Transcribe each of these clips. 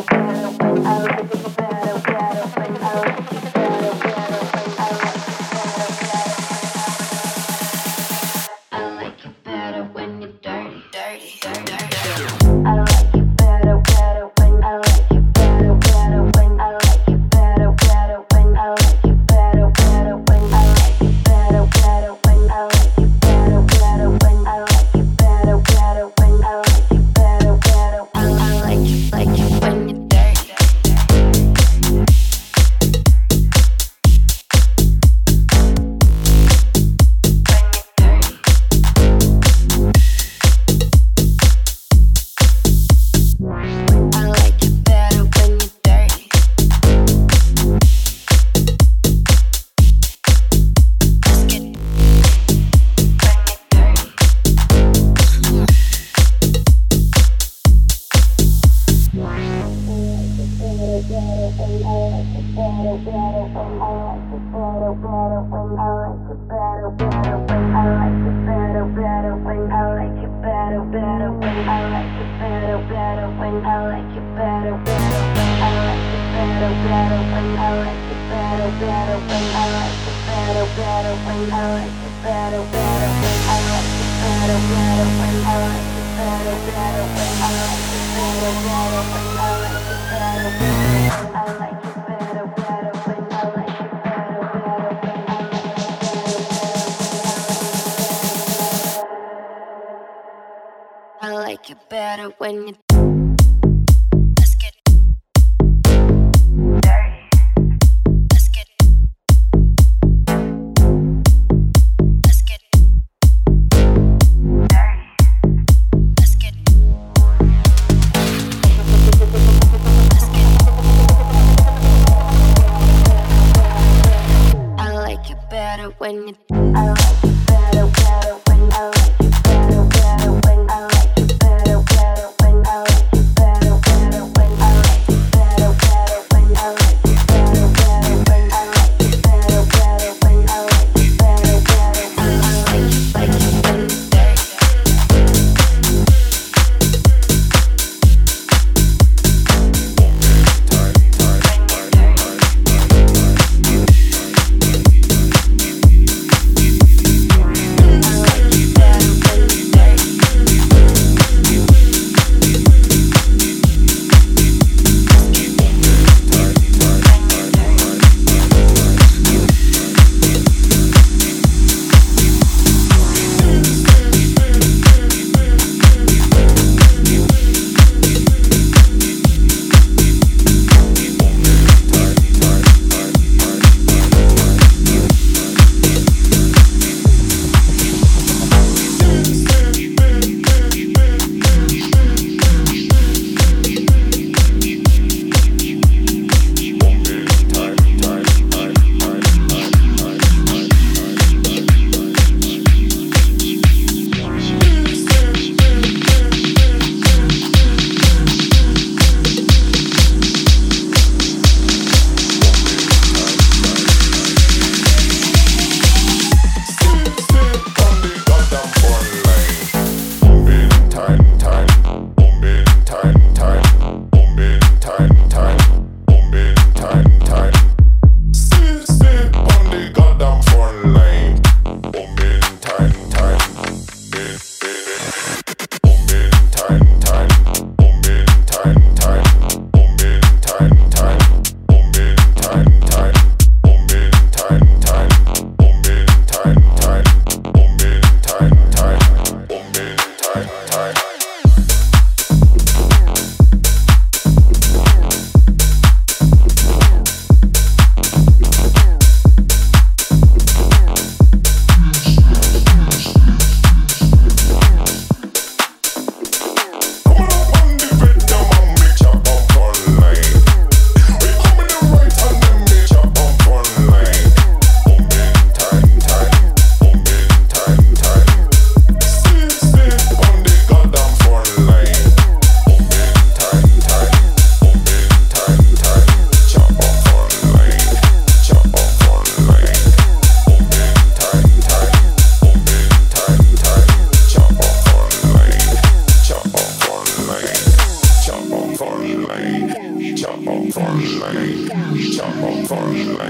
Thank you. I like it better when you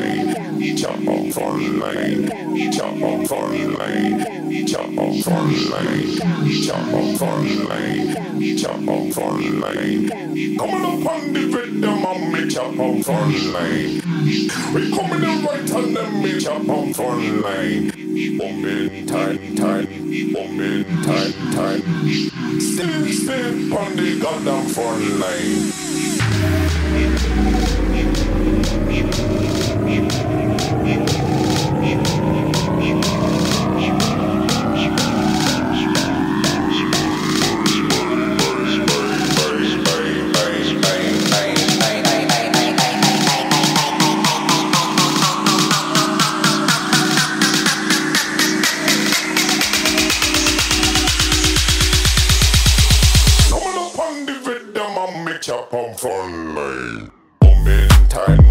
lane, jump on front lane, jump on front lane, jump on front lane, jump on lane, on lane. Coming up on the rhythm and me jump on front lane. We coming in right and then me jump on front lane. Bombing time, time, bombing time, time. Still, still on the goddamn front Chop on fun, like, moment in time.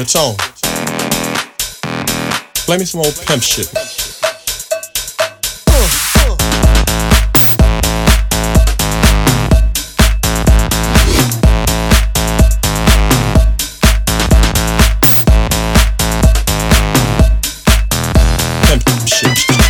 Yo, Tone. Play me some old pimp shit. Pimp shit.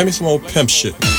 Play me some old pimp shit.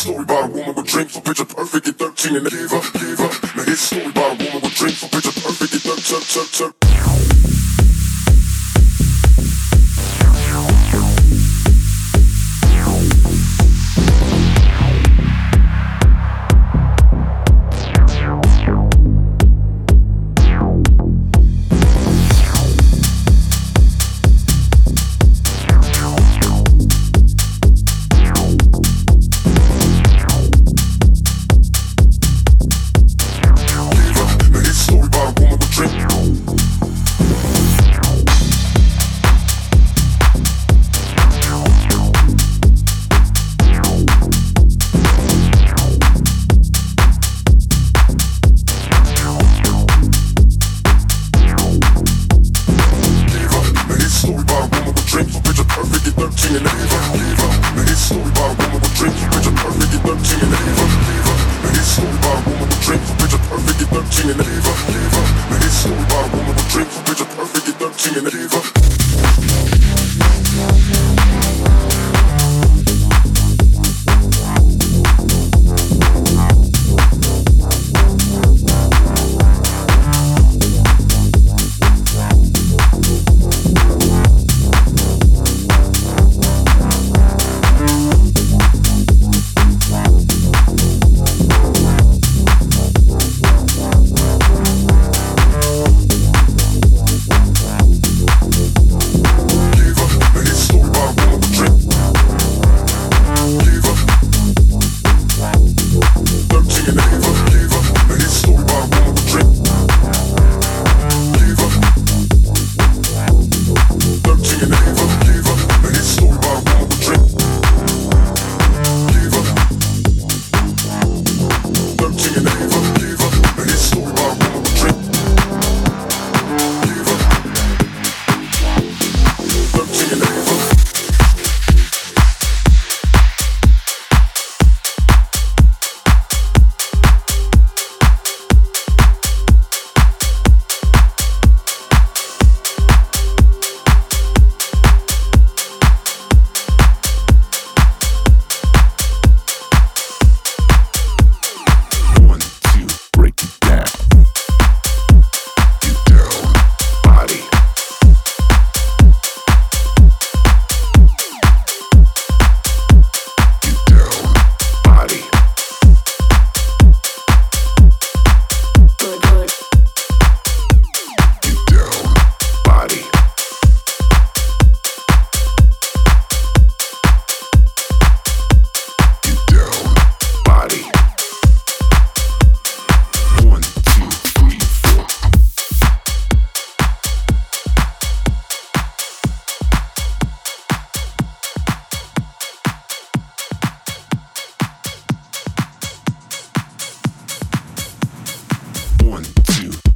story about a woman with dreams so picture perfect at 13 and they gave up, gave. Now here's a story about a woman with dreams so picture perfect at 13, 13, 13.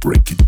break it.